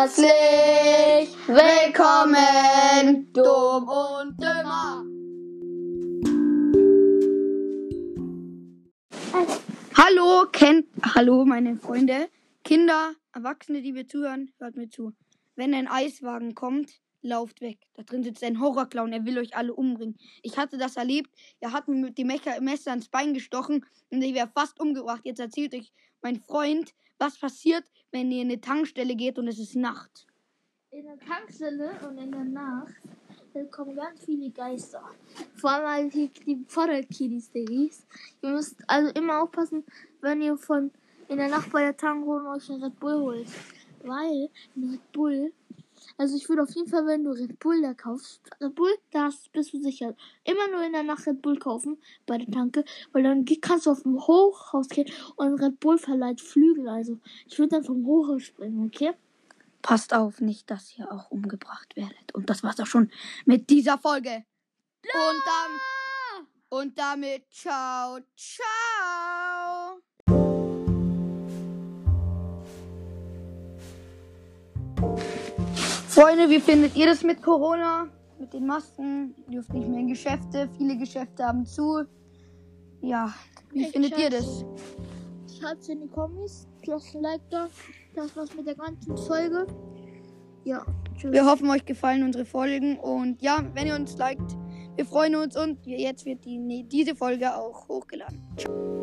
Herzlich willkommen, dumm und dümmer. Hallo, kennt, hallo meine Freunde, Kinder, Erwachsene, die mir zuhören, hört mir zu. Wenn ein Eiswagen kommt, lauft weg. Da drin sitzt ein Horrorclown, er will euch alle umbringen. Ich hatte das erlebt, er hat mir mit dem Messer ins Bein gestochen und ich wäre fast umgebracht. Jetzt erzählt euch mein Freund, was passiert, wenn ihr in eine Tankstelle geht und es ist Nacht. In der Tankstelle und in der Nacht kommen ganz viele Geister. Vor allem die, die Pfadderkiddies, Diggis. Ihr müsst also immer aufpassen, wenn ihr von in der Nacht bei der Tankstelle euch einen Red Bull holt. Weil ein Red Bull, also ich würde auf jeden Fall, wenn du Red Bull da kaufst, Red Bull, da bist du sicher. Immer nur in der Nacht Red Bull kaufen bei der Tanke, weil dann kannst du auf dem Hochhaus gehen und Red Bull verleiht Flügel. Also ich würde dann vom Hochhaus springen, okay? Passt auf, nicht, dass ihr auch umgebracht werdet. Und das war's auch schon mit dieser Folge. Und, dann, und damit ciao, ciao. Freunde, wie findet ihr das mit Corona? Mit den Masken? Ihr dürft nicht mehr in Geschäfte. Viele Geschäfte haben zu. Ja, wie Ich findet ihr das? Schreibt's in die Kommis, lasst ein Like da. Das war's mit der ganzen Folge. Ja, tschüss. Wir hoffen, euch gefallen unsere Folgen. Und ja, wenn ihr uns liked, wir freuen uns. Und jetzt wird die, diese Folge auch hochgeladen. Ciao.